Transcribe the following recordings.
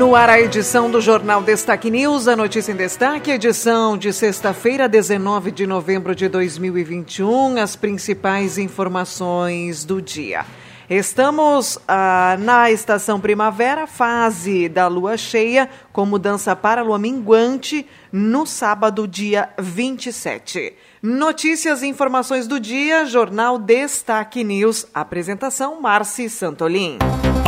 No ar, a edição do Jornal Destaque News, a notícia em destaque, edição de sexta-feira, 19 de novembro de 2021, as principais informações do dia. Estamos ah, na estação primavera, fase da lua cheia, com mudança para a lua minguante, no sábado, dia 27. Notícias e informações do dia, Jornal Destaque News. Apresentação, Marci Santolin.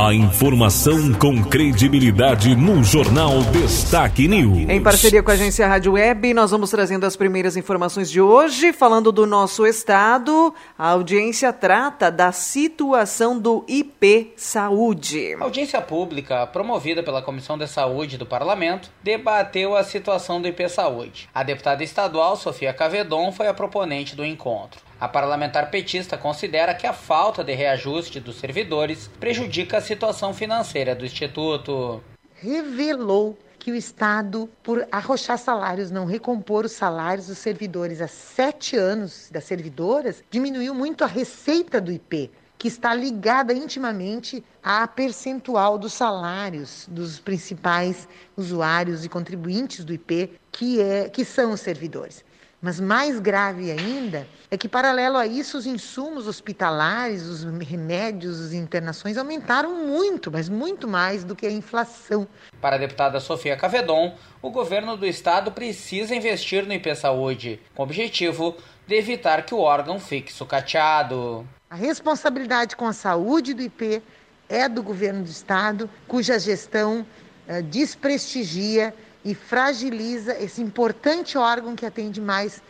A informação com credibilidade no Jornal Destaque News. Em parceria com a agência Rádio Web, nós vamos trazendo as primeiras informações de hoje, falando do nosso estado. A audiência trata da situação do IP Saúde. A audiência pública, promovida pela Comissão de Saúde do Parlamento, debateu a situação do IP Saúde. A deputada estadual Sofia Cavedon foi a proponente do encontro. A parlamentar petista considera que a falta de reajuste dos servidores prejudica a situação financeira do Instituto. Revelou que o Estado, por arrochar salários, não recompor os salários dos servidores há sete anos das servidoras, diminuiu muito a receita do IP, que está ligada intimamente à percentual dos salários dos principais usuários e contribuintes do IP, que, é, que são os servidores. Mas mais grave ainda é que, paralelo a isso, os insumos hospitalares, os remédios, as internações aumentaram muito, mas muito mais do que a inflação. Para a deputada Sofia Cavedon, o governo do estado precisa investir no IP Saúde, com o objetivo de evitar que o órgão fique sucateado. A responsabilidade com a saúde do IP é do governo do estado, cuja gestão eh, desprestigia e fragiliza esse importante órgão que atende mais,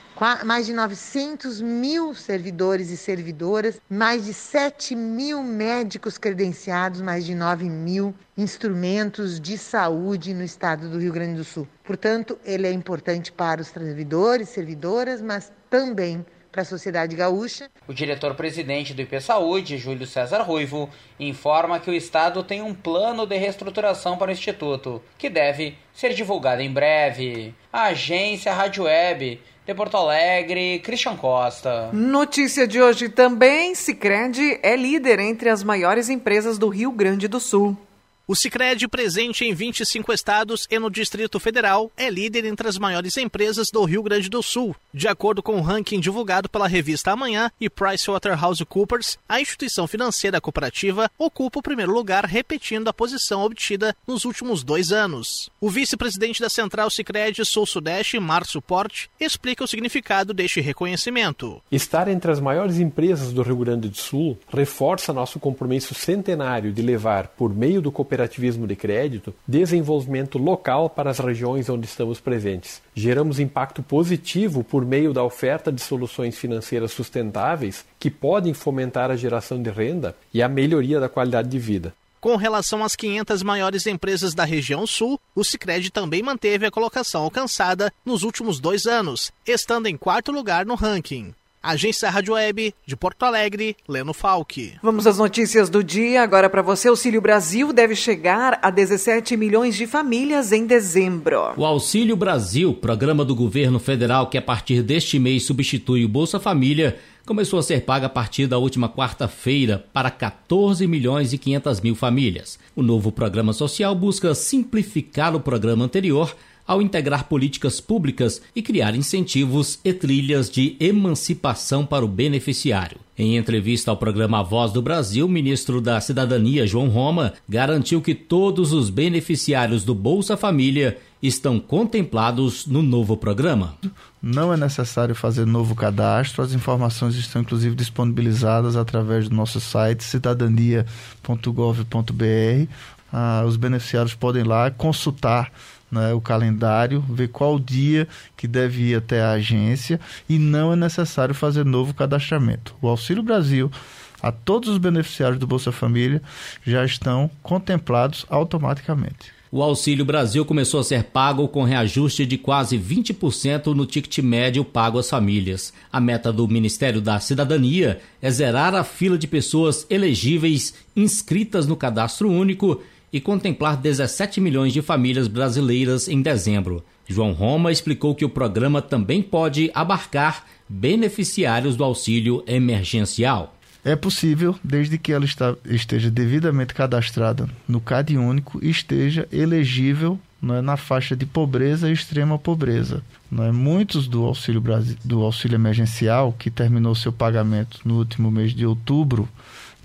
mais de 900 mil servidores e servidoras, mais de 7 mil médicos credenciados, mais de 9 mil instrumentos de saúde no estado do Rio Grande do Sul. Portanto, ele é importante para os servidores, servidoras, mas também para a sociedade gaúcha. O diretor-presidente do IP Saúde, Júlio César Ruivo, informa que o Estado tem um plano de reestruturação para o Instituto, que deve ser divulgado em breve. A agência Rádio Web de Porto Alegre, Christian Costa. Notícia de hoje também: Sicredi é líder entre as maiores empresas do Rio Grande do Sul. O Sicredi, presente em 25 estados e no Distrito Federal, é líder entre as maiores empresas do Rio Grande do Sul. De acordo com o um ranking divulgado pela revista Amanhã e PricewaterhouseCoopers, a instituição financeira cooperativa ocupa o primeiro lugar, repetindo a posição obtida nos últimos dois anos. O vice-presidente da Central Sicredi Sul-Sudeste, Márcio Porte, explica o significado deste reconhecimento. Estar entre as maiores empresas do Rio Grande do Sul reforça nosso compromisso centenário de levar, por meio do cooperativismo de crédito, desenvolvimento local para as regiões onde estamos presentes. Geramos impacto positivo por meio da oferta de soluções financeiras sustentáveis que podem fomentar a geração de renda e a melhoria da qualidade de vida. Com relação às 500 maiores empresas da região sul, o Sicredi também manteve a colocação alcançada nos últimos dois anos, estando em quarto lugar no ranking. Agência Rádio Web de Porto Alegre, Leno Falck. Vamos às notícias do dia. Agora para você, o Auxílio Brasil deve chegar a 17 milhões de famílias em dezembro. O Auxílio Brasil, programa do governo federal que a partir deste mês substitui o Bolsa Família, começou a ser paga a partir da última quarta-feira para 14 milhões e 500 mil famílias. O novo programa social busca simplificar o programa anterior ao integrar políticas públicas e criar incentivos e trilhas de emancipação para o beneficiário. Em entrevista ao programa Voz do Brasil, o ministro da Cidadania, João Roma, garantiu que todos os beneficiários do Bolsa Família estão contemplados no novo programa. Não é necessário fazer novo cadastro, as informações estão inclusive disponibilizadas através do nosso site cidadania.gov.br. Ah, os beneficiários podem lá consultar né, o calendário, ver qual dia que deve ir até a agência e não é necessário fazer novo cadastramento. O Auxílio Brasil a todos os beneficiários do Bolsa Família já estão contemplados automaticamente. O Auxílio Brasil começou a ser pago com reajuste de quase 20% no ticket médio pago às famílias. A meta do Ministério da Cidadania é zerar a fila de pessoas elegíveis inscritas no cadastro único e contemplar 17 milhões de famílias brasileiras em dezembro. João Roma explicou que o programa também pode abarcar beneficiários do auxílio emergencial. É possível, desde que ela esteja devidamente cadastrada no CAD único e esteja elegível não é, na faixa de pobreza e extrema pobreza. Não é? Muitos do auxílio, do auxílio emergencial, que terminou seu pagamento no último mês de outubro,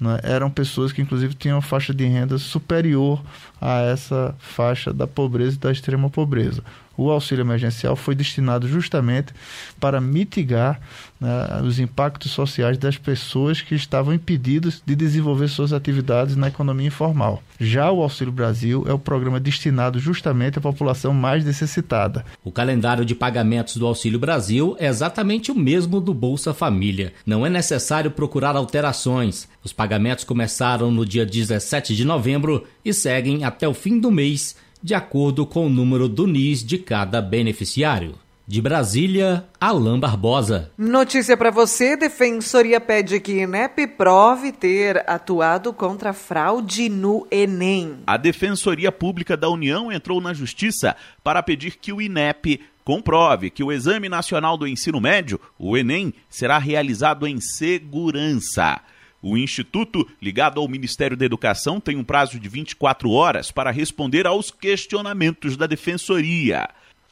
é, eram pessoas que, inclusive, tinham faixa de renda superior a essa faixa da pobreza e da extrema pobreza o auxílio emergencial foi destinado justamente para mitigar né, os impactos sociais das pessoas que estavam impedidas de desenvolver suas atividades na economia informal. Já o Auxílio Brasil é o programa destinado justamente à população mais necessitada. O calendário de pagamentos do Auxílio Brasil é exatamente o mesmo do Bolsa Família. Não é necessário procurar alterações. Os pagamentos começaram no dia 17 de novembro e seguem até o fim do mês de acordo com o número do NIS de cada beneficiário. De Brasília, Alain Barbosa. Notícia para você: Defensoria pede que INEP prove ter atuado contra fraude no Enem. A Defensoria Pública da União entrou na Justiça para pedir que o INEP comprove que o Exame Nacional do Ensino Médio, o Enem, será realizado em segurança. O Instituto, ligado ao Ministério da Educação, tem um prazo de 24 horas para responder aos questionamentos da Defensoria.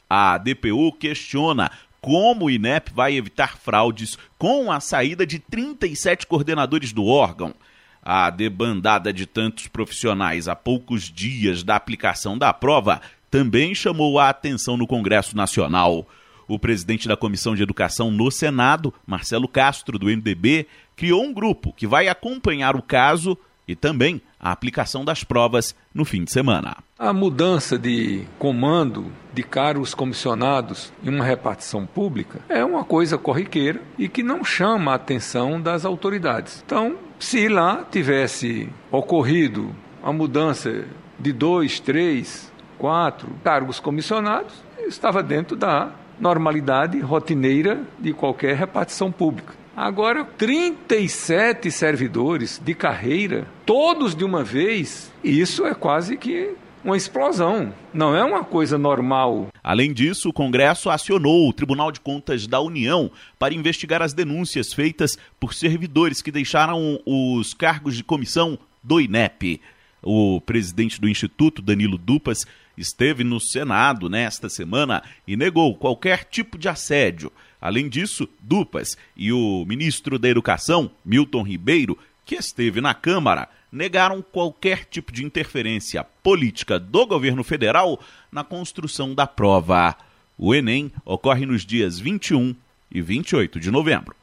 A DPU questiona como o INEP vai evitar fraudes com a saída de 37 coordenadores do órgão. A debandada de tantos profissionais a poucos dias da aplicação da prova também chamou a atenção no Congresso Nacional. O presidente da Comissão de Educação no Senado, Marcelo Castro, do MDB, criou um grupo que vai acompanhar o caso e também a aplicação das provas no fim de semana. A mudança de comando de cargos comissionados em uma repartição pública é uma coisa corriqueira e que não chama a atenção das autoridades. Então, se lá tivesse ocorrido a mudança de dois, três, quatro cargos comissionados, estava dentro da normalidade rotineira de qualquer repartição pública. Agora, 37 servidores de carreira, todos de uma vez, isso é quase que uma explosão. Não é uma coisa normal. Além disso, o Congresso acionou o Tribunal de Contas da União para investigar as denúncias feitas por servidores que deixaram os cargos de comissão do INEP. O presidente do Instituto, Danilo Dupas, esteve no Senado nesta semana e negou qualquer tipo de assédio. Além disso, Dupas e o ministro da Educação, Milton Ribeiro, que esteve na Câmara, negaram qualquer tipo de interferência política do governo federal na construção da prova. O Enem ocorre nos dias 21 e 28 de novembro.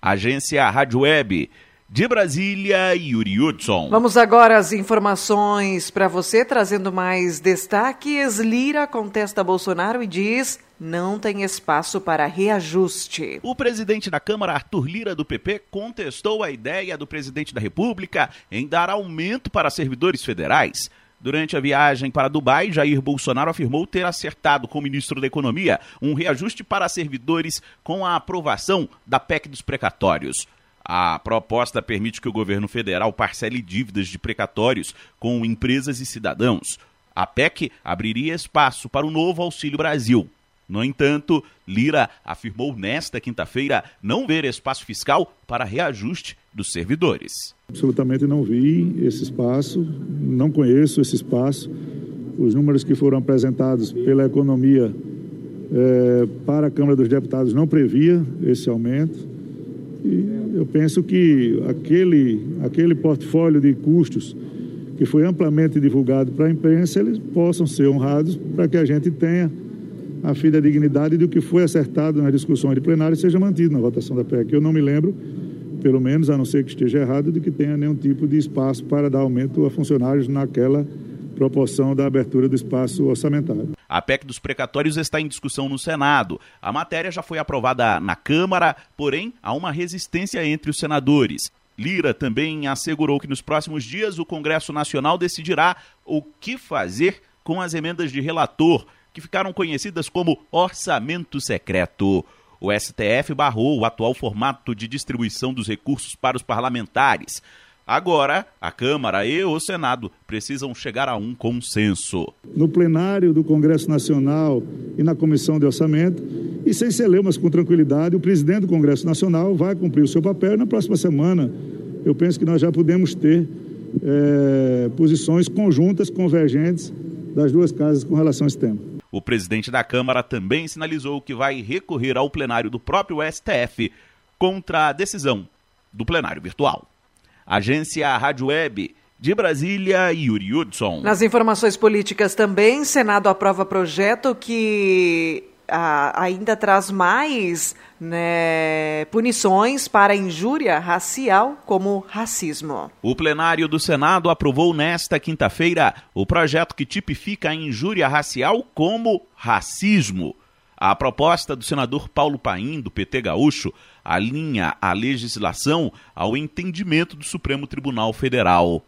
Agência Rádio Web de Brasília, Yuri Hudson. Vamos agora às informações para você, trazendo mais destaques. Lira contesta Bolsonaro e diz não tem espaço para reajuste. O presidente da Câmara, Arthur Lira, do PP, contestou a ideia do presidente da República em dar aumento para servidores federais. Durante a viagem para Dubai, Jair Bolsonaro afirmou ter acertado com o ministro da Economia um reajuste para servidores com a aprovação da PEC dos precatórios. A proposta permite que o governo federal parcele dívidas de precatórios com empresas e cidadãos. A PEC abriria espaço para o novo Auxílio Brasil. No entanto, Lira afirmou nesta quinta-feira não ver espaço fiscal para reajuste dos servidores. Absolutamente não vi esse espaço, não conheço esse espaço. Os números que foram apresentados pela economia é, para a Câmara dos Deputados não previa esse aumento. E eu penso que aquele, aquele portfólio de custos que foi amplamente divulgado para a imprensa, eles possam ser honrados para que a gente tenha a fidedignidade do que foi acertado nas discussões de plenário seja mantido na votação da PEC. Eu não me lembro, pelo menos, a não ser que esteja errado, de que tenha nenhum tipo de espaço para dar aumento a funcionários naquela proporção da abertura do espaço orçamentário. A PEC dos precatórios está em discussão no Senado. A matéria já foi aprovada na Câmara, porém há uma resistência entre os senadores. Lira também assegurou que nos próximos dias o Congresso Nacional decidirá o que fazer com as emendas de relator, que ficaram conhecidas como orçamento secreto. O STF barrou o atual formato de distribuição dos recursos para os parlamentares. Agora, a Câmara e o Senado precisam chegar a um consenso. No plenário do Congresso Nacional e na Comissão de Orçamento, e sem celeumas com tranquilidade, o presidente do Congresso Nacional vai cumprir o seu papel. Na próxima semana, eu penso que nós já podemos ter é, posições conjuntas, convergentes das duas casas com relação a esse tema. O presidente da Câmara também sinalizou que vai recorrer ao plenário do próprio STF contra a decisão do plenário virtual. Agência Rádio Web de Brasília, Yuri Hudson. Nas informações políticas também, Senado aprova projeto que ah, ainda traz mais né, punições para injúria racial, como racismo. O plenário do Senado aprovou nesta quinta-feira o projeto que tipifica a injúria racial como racismo. A proposta do senador Paulo Paim, do PT Gaúcho, alinha a legislação ao entendimento do Supremo Tribunal Federal.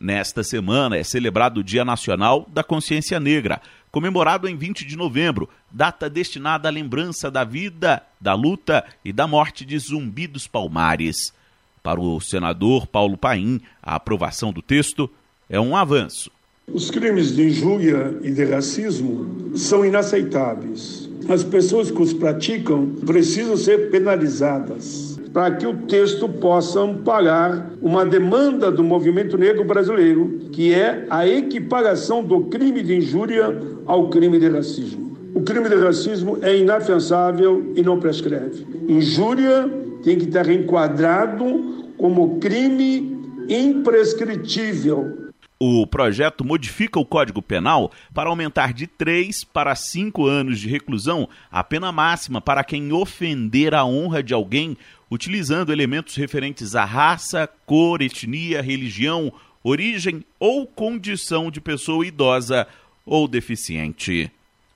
Nesta semana é celebrado o Dia Nacional da Consciência Negra, comemorado em 20 de novembro, data destinada à lembrança da vida, da luta e da morte de Zumbi dos Palmares. Para o senador Paulo Paim, a aprovação do texto é um avanço. Os crimes de injúria e de racismo são inaceitáveis as pessoas que os praticam precisam ser penalizadas para que o texto possa amparar uma demanda do movimento negro brasileiro, que é a equiparação do crime de injúria ao crime de racismo. O crime de racismo é inafiançável e não prescreve. Injúria tem que estar enquadrado como crime imprescritível o projeto modifica o Código Penal para aumentar de 3 para 5 anos de reclusão a pena máxima para quem ofender a honra de alguém utilizando elementos referentes à raça, cor, etnia, religião, origem ou condição de pessoa idosa ou deficiente.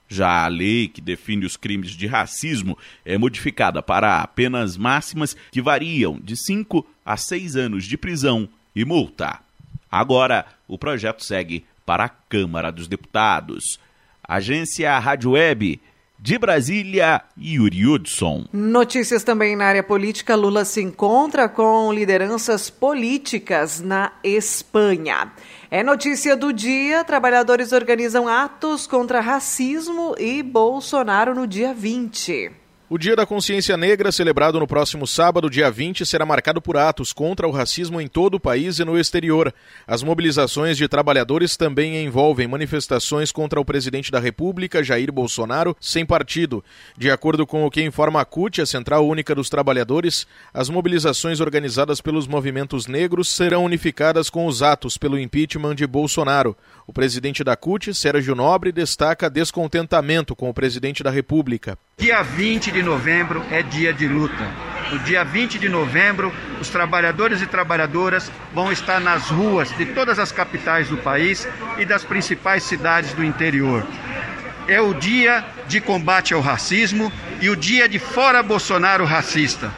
Já a lei que define os crimes de racismo é modificada para penas máximas que variam de 5 a 6 anos de prisão e multa. Agora, o projeto segue para a Câmara dos Deputados. Agência Rádio Web. De Brasília, Yuri Hudson. Notícias também na área política. Lula se encontra com lideranças políticas na Espanha. É notícia do dia: trabalhadores organizam atos contra racismo e Bolsonaro no dia 20. O Dia da Consciência Negra, celebrado no próximo sábado, dia 20, será marcado por atos contra o racismo em todo o país e no exterior. As mobilizações de trabalhadores também envolvem manifestações contra o presidente da República, Jair Bolsonaro, sem partido. De acordo com o que informa a CUT, a Central Única dos Trabalhadores, as mobilizações organizadas pelos movimentos negros serão unificadas com os atos pelo impeachment de Bolsonaro. O presidente da CUT, Sérgio Nobre, destaca descontentamento com o presidente da República. Dia 20 de novembro é dia de luta. No dia 20 de novembro, os trabalhadores e trabalhadoras vão estar nas ruas de todas as capitais do país e das principais cidades do interior. É o dia de combate ao racismo e o dia de fora Bolsonaro racista.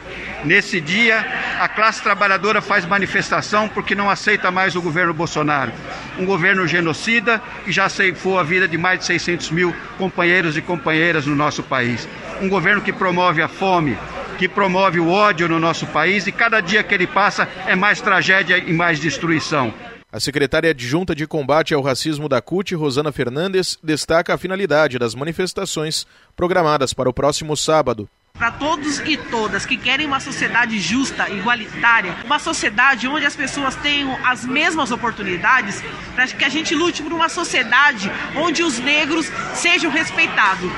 Nesse dia, a classe trabalhadora faz manifestação porque não aceita mais o governo Bolsonaro. Um governo genocida que já ceifou a vida de mais de 600 mil companheiros e companheiras no nosso país. Um governo que promove a fome, que promove o ódio no nosso país e cada dia que ele passa é mais tragédia e mais destruição. A secretária adjunta de combate ao racismo da CUT, Rosana Fernandes, destaca a finalidade das manifestações programadas para o próximo sábado para todos e todas que querem uma sociedade justa, igualitária, uma sociedade onde as pessoas tenham as mesmas oportunidades, para que a gente lute por uma sociedade onde os negros sejam respeitados.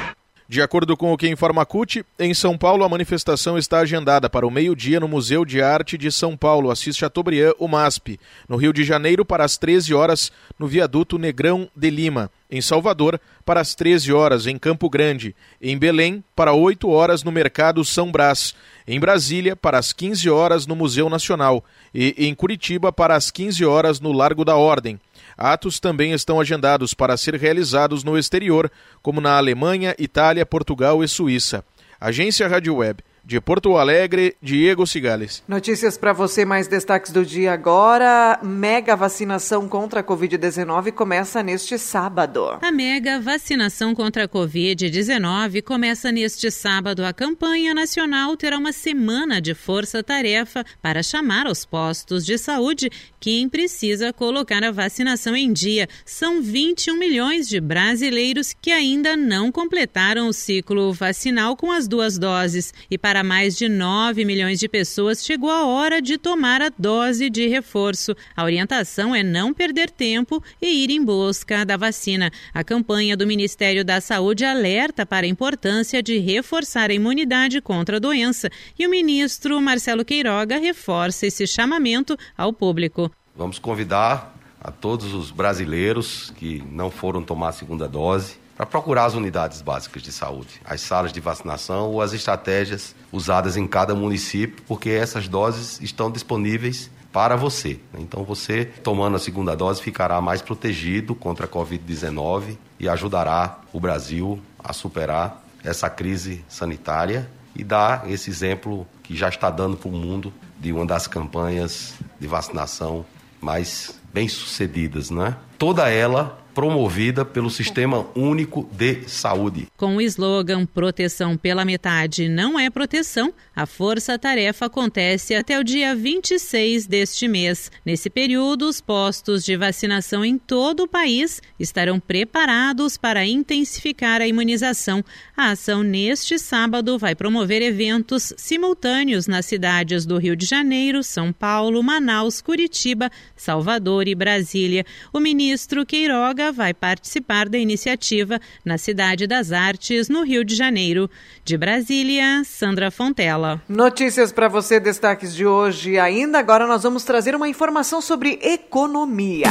De acordo com o que informa a CUT, em São Paulo a manifestação está agendada para o meio-dia no Museu de Arte de São Paulo, Assis Chateaubriand, o MASP. No Rio de Janeiro, para as 13 horas, no viaduto Negrão de Lima. Em Salvador, para as 13 horas, em Campo Grande. Em Belém, para 8 horas, no Mercado São Brás. Em Brasília, para as 15 horas, no Museu Nacional. E em Curitiba, para as 15 horas, no Largo da Ordem. Atos também estão agendados para ser realizados no exterior, como na Alemanha, Itália, Portugal e Suíça. Agência Rádio Web De Porto Alegre, Diego Cigales. Notícias para você, mais destaques do dia agora. Mega vacinação contra a Covid-19 começa neste sábado. A mega vacinação contra a Covid-19 começa neste sábado. A campanha nacional terá uma semana de força-tarefa para chamar aos postos de saúde quem precisa colocar a vacinação em dia. São 21 milhões de brasileiros que ainda não completaram o ciclo vacinal com as duas doses. E para para mais de 9 milhões de pessoas, chegou a hora de tomar a dose de reforço. A orientação é não perder tempo e ir em busca da vacina. A campanha do Ministério da Saúde alerta para a importância de reforçar a imunidade contra a doença e o ministro Marcelo Queiroga reforça esse chamamento ao público. Vamos convidar a todos os brasileiros que não foram tomar a segunda dose para procurar as unidades básicas de saúde, as salas de vacinação ou as estratégias usadas em cada município, porque essas doses estão disponíveis para você. Então, você tomando a segunda dose ficará mais protegido contra a Covid-19 e ajudará o Brasil a superar essa crise sanitária e dar esse exemplo que já está dando para o mundo de uma das campanhas de vacinação mais bem sucedidas, né? Toda ela promovida pelo Sistema Único de Saúde. Com o slogan Proteção pela metade não é proteção, a força-tarefa acontece até o dia 26 deste mês. Nesse período, os postos de vacinação em todo o país estarão preparados para intensificar a imunização. A ação neste sábado vai promover eventos simultâneos nas cidades do Rio de Janeiro, São Paulo, Manaus, Curitiba, Salvador e Brasília. O ministro Queiroga vai participar da iniciativa na Cidade das Artes, no Rio de Janeiro. De Brasília, Sandra Fontela. Notícias para você, destaques de hoje. Ainda agora nós vamos trazer uma informação sobre economia.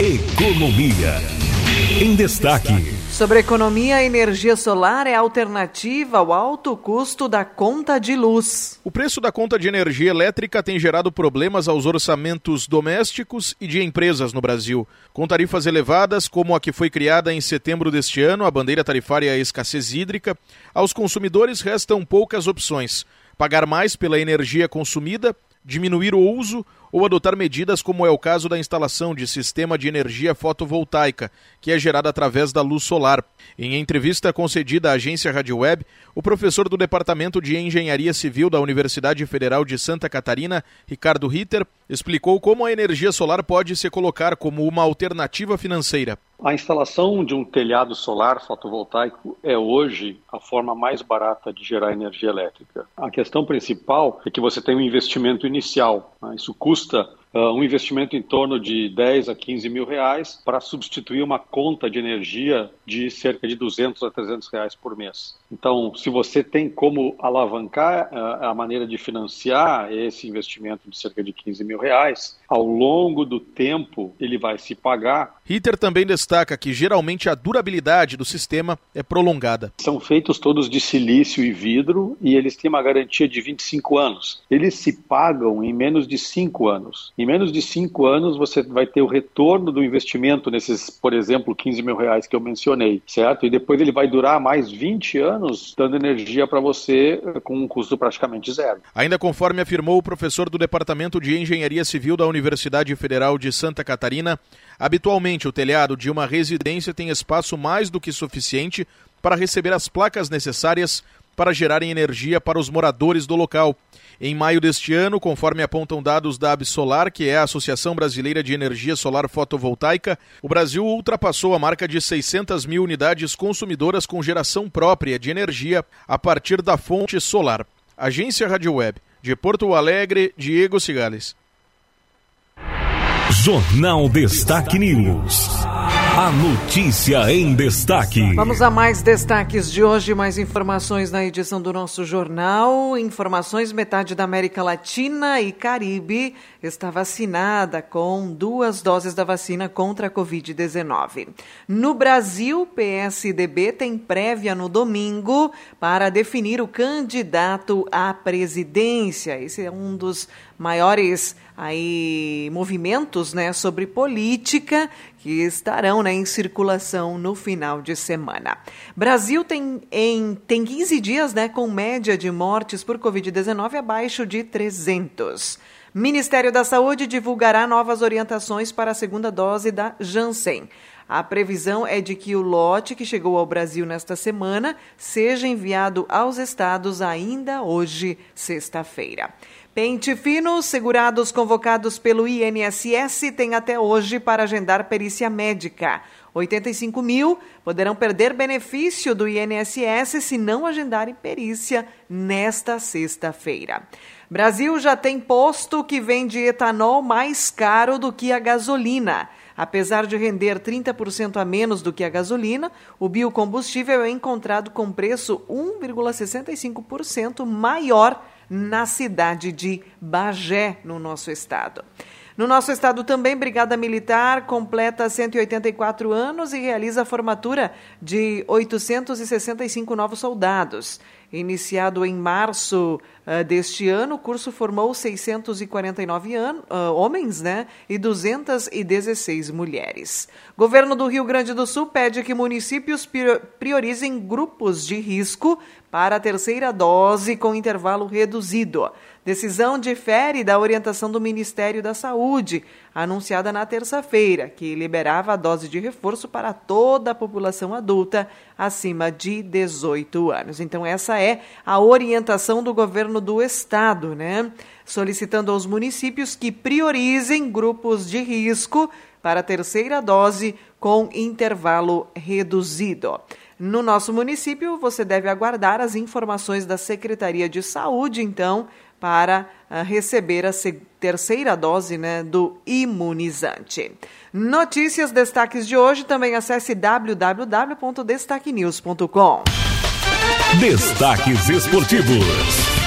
Economia. Em destaque. Sobre economia, a energia solar é alternativa ao alto custo da conta de luz. O preço da conta de energia elétrica tem gerado problemas aos orçamentos domésticos e de empresas no Brasil. Com tarifas elevadas, como a que foi criada em setembro deste ano, a bandeira tarifária escassez hídrica, aos consumidores restam poucas opções: pagar mais pela energia consumida, diminuir o uso ou adotar medidas como é o caso da instalação de sistema de energia fotovoltaica, que é gerada através da luz solar. Em entrevista concedida à agência Rádio Web, o professor do Departamento de Engenharia Civil da Universidade Federal de Santa Catarina, Ricardo Ritter, explicou como a energia solar pode se colocar como uma alternativa financeira. A instalação de um telhado solar fotovoltaico é hoje a forma mais barata de gerar energia elétrica. A questão principal é que você tem um investimento inicial. Né? Isso custa uh, um investimento em torno de 10 a 15 mil reais para substituir uma conta de energia de cerca de 200 a 300 reais por mês. Então, se você tem como alavancar uh, a maneira de financiar esse investimento de cerca de 15 mil reais, ao longo do tempo ele vai se pagar. Ritter também destaca que geralmente a durabilidade do sistema é prolongada. São feitos todos de silício e vidro e eles têm uma garantia de 25 anos. Eles se pagam em menos de 5 anos. Em menos de 5 anos você vai ter o retorno do investimento nesses, por exemplo, 15 mil reais que eu mencionei, certo? E depois ele vai durar mais 20 anos dando energia para você com um custo praticamente zero. Ainda conforme afirmou o professor do Departamento de Engenharia Civil da Universidade Federal de Santa Catarina, habitualmente o telhado de uma residência tem espaço mais do que suficiente para receber as placas necessárias para gerarem energia para os moradores do local. Em maio deste ano, conforme apontam dados da Absolar, que é a Associação Brasileira de Energia Solar Fotovoltaica, o Brasil ultrapassou a marca de 600 mil unidades consumidoras com geração própria de energia a partir da fonte solar. Agência Rádio Web, de Porto Alegre, Diego Cigales. Jornal Destaque News. A notícia em destaque. Vamos a mais destaques de hoje, mais informações na edição do nosso jornal. Informações: metade da América Latina e Caribe está vacinada com duas doses da vacina contra a Covid-19. No Brasil, PSDB tem prévia no domingo para definir o candidato à presidência. Esse é um dos maiores aí movimentos, né, sobre política que estarão né, em circulação no final de semana. Brasil tem, em, tem 15 dias né, com média de mortes por Covid-19 abaixo de 300. Ministério da Saúde divulgará novas orientações para a segunda dose da Janssen. A previsão é de que o lote que chegou ao Brasil nesta semana seja enviado aos estados ainda hoje, sexta-feira. Pente fino, segurados convocados pelo INSS têm até hoje para agendar perícia médica. 85 mil poderão perder benefício do INSS se não agendarem perícia nesta sexta-feira. Brasil já tem posto que vende etanol mais caro do que a gasolina. Apesar de render 30% a menos do que a gasolina, o biocombustível é encontrado com preço 1,65% maior na cidade de Bagé, no nosso estado. No nosso estado também, Brigada Militar completa 184 anos e realiza a formatura de 865 novos soldados. Iniciado em março uh, deste ano, o curso formou 649 uh, homens né, e 216 mulheres. Governo do Rio Grande do Sul pede que municípios priorizem grupos de risco para a terceira dose com intervalo reduzido. Decisão difere da orientação do Ministério da Saúde, anunciada na terça-feira, que liberava a dose de reforço para toda a população adulta acima de 18 anos. Então, essa é a orientação do governo do estado, né? Solicitando aos municípios que priorizem grupos de risco para a terceira dose com intervalo reduzido. No nosso município, você deve aguardar as informações da Secretaria de Saúde, então, para uh, receber a terceira dose né, do imunizante. Notícias, destaques de hoje, também acesse www.destaquenews.com. Destaques esportivos.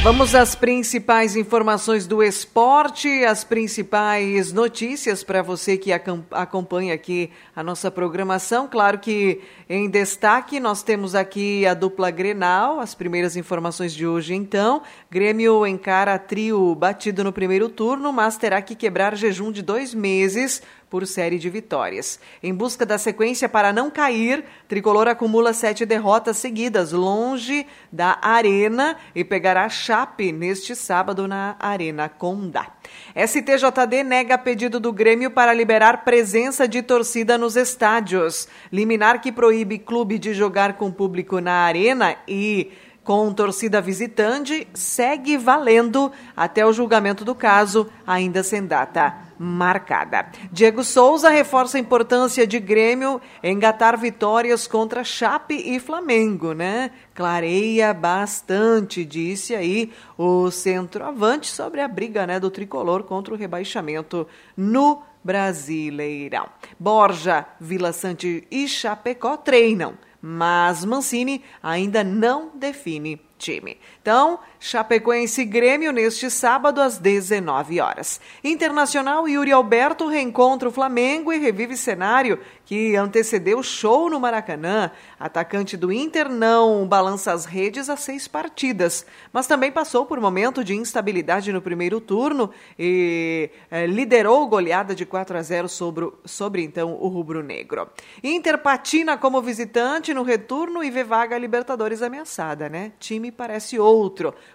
Vamos às principais informações do esporte, as principais notícias para você que acompanha aqui a nossa programação. Claro que em destaque nós temos aqui a dupla Grenal, as primeiras informações de hoje então. Grêmio encara trio batido no primeiro turno, mas terá que quebrar jejum de dois meses por série de vitórias. Em busca da sequência para não cair, Tricolor acumula sete derrotas seguidas, longe da Arena e pegará Chape neste sábado na Arena Condá. STJD nega pedido do Grêmio para liberar presença de torcida nos estádios. Liminar que proíbe clube de jogar com público na Arena e com torcida visitante segue valendo até o julgamento do caso, ainda sem data marcada. Diego Souza reforça a importância de Grêmio engatar vitórias contra Chape e Flamengo, né? Clareia bastante, disse aí o centroavante sobre a briga né, do tricolor contra o rebaixamento no Brasileirão. Borja, Vila Sante e Chapecó treinam mas Mancini ainda não define time. Então, Chapecoense Grêmio neste sábado às 19 horas. Internacional Yuri Alberto reencontra o Flamengo e revive cenário que antecedeu show no Maracanã. Atacante do Inter não balança as redes há seis partidas, mas também passou por momento de instabilidade no primeiro turno e eh, liderou goleada de 4 a 0 sobre, sobre então o rubro-negro. Inter patina como visitante no retorno e vê vaga Libertadores ameaçada, né? Time parece outro.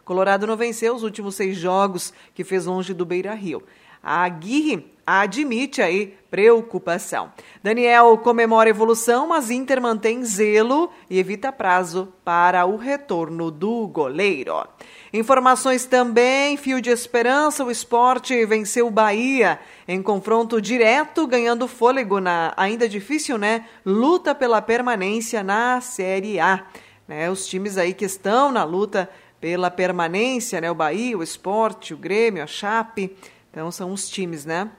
Colorado não venceu os últimos seis jogos que fez longe do Beira Rio. A Aguirre admite aí preocupação. Daniel comemora evolução, mas Inter mantém zelo e evita prazo para o retorno do goleiro. Informações também, fio de esperança, o esporte venceu o Bahia em confronto direto, ganhando fôlego na ainda difícil, né? Luta pela permanência na Série A. Né, os times aí que estão na luta pela permanência, né? O Bahia, o Esporte, o Grêmio, a Chape. Então são os times, né?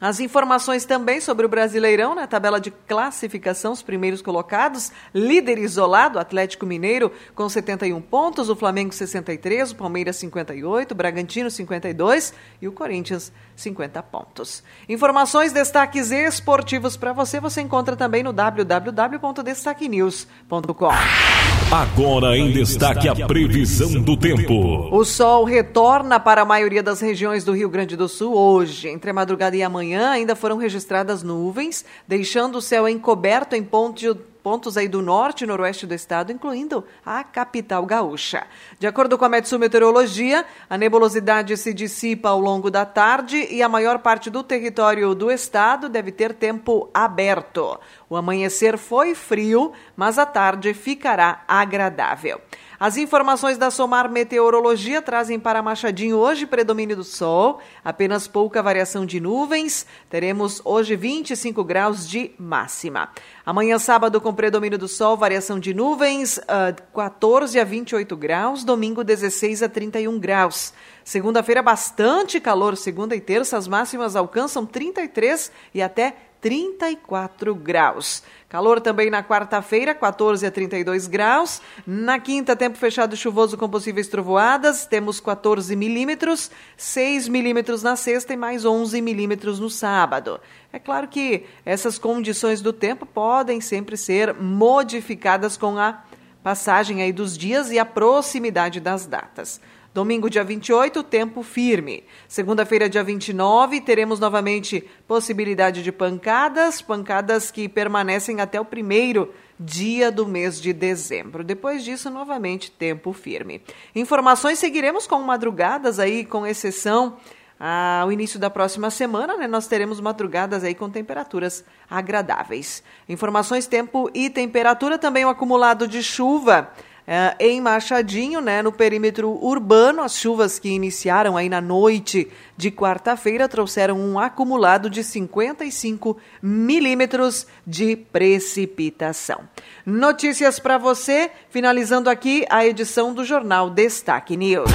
As informações também sobre o Brasileirão, na né? tabela de classificação, os primeiros colocados, líder isolado, Atlético Mineiro com 71 pontos, o Flamengo 63, o Palmeiras 58, o Bragantino 52 e o Corinthians 50 pontos. Informações, destaques esportivos para você, você encontra também no www.destaquenews.com. Agora em destaque a previsão do tempo. O sol retorna para a maioria das regiões do Rio Grande do Sul hoje, entre a madrugada e amanhã manhã ainda foram registradas nuvens, deixando o céu encoberto em pontos pontos aí do norte e noroeste do estado, incluindo a capital gaúcha. De acordo com a Metsu Meteorologia, a nebulosidade se dissipa ao longo da tarde e a maior parte do território do estado deve ter tempo aberto. O amanhecer foi frio, mas a tarde ficará agradável. As informações da Somar Meteorologia trazem para Machadinho hoje predomínio do sol, apenas pouca variação de nuvens. Teremos hoje 25 graus de máxima. Amanhã, sábado, com predomínio do sol, variação de nuvens, uh, ah, 14 a 28 graus. Domingo, 16 a 31 graus. Segunda-feira, bastante calor. Segunda e terça, as máximas alcançam 33 e até 34 graus. Calor também na quarta-feira, 14 a 32 graus. Na quinta, tempo fechado chuvoso com possíveis trovoadas. Temos 14 milímetros, 6 milímetros na sexta e mais 11 milímetros no sábado. É claro que essas condições do tempo podem sempre ser modificadas com a passagem aí dos dias e a proximidade das datas. Domingo, dia 28, tempo firme. Segunda-feira, dia 29, teremos novamente possibilidade de pancadas, pancadas que permanecem até o primeiro dia do mês de dezembro. Depois disso, novamente, tempo firme. Informações seguiremos com madrugadas aí, com exceção ao início da próxima semana, né, nós teremos madrugadas aí com temperaturas agradáveis. Informações, tempo e temperatura, também o acumulado de chuva é, em Machadinho, né, no perímetro urbano, as chuvas que iniciaram aí na noite de quarta-feira trouxeram um acumulado de 55 milímetros de precipitação. Notícias para você, finalizando aqui a edição do Jornal Destaque News.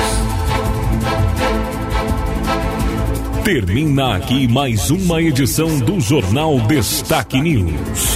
Termina aqui mais uma edição do Jornal Destaque News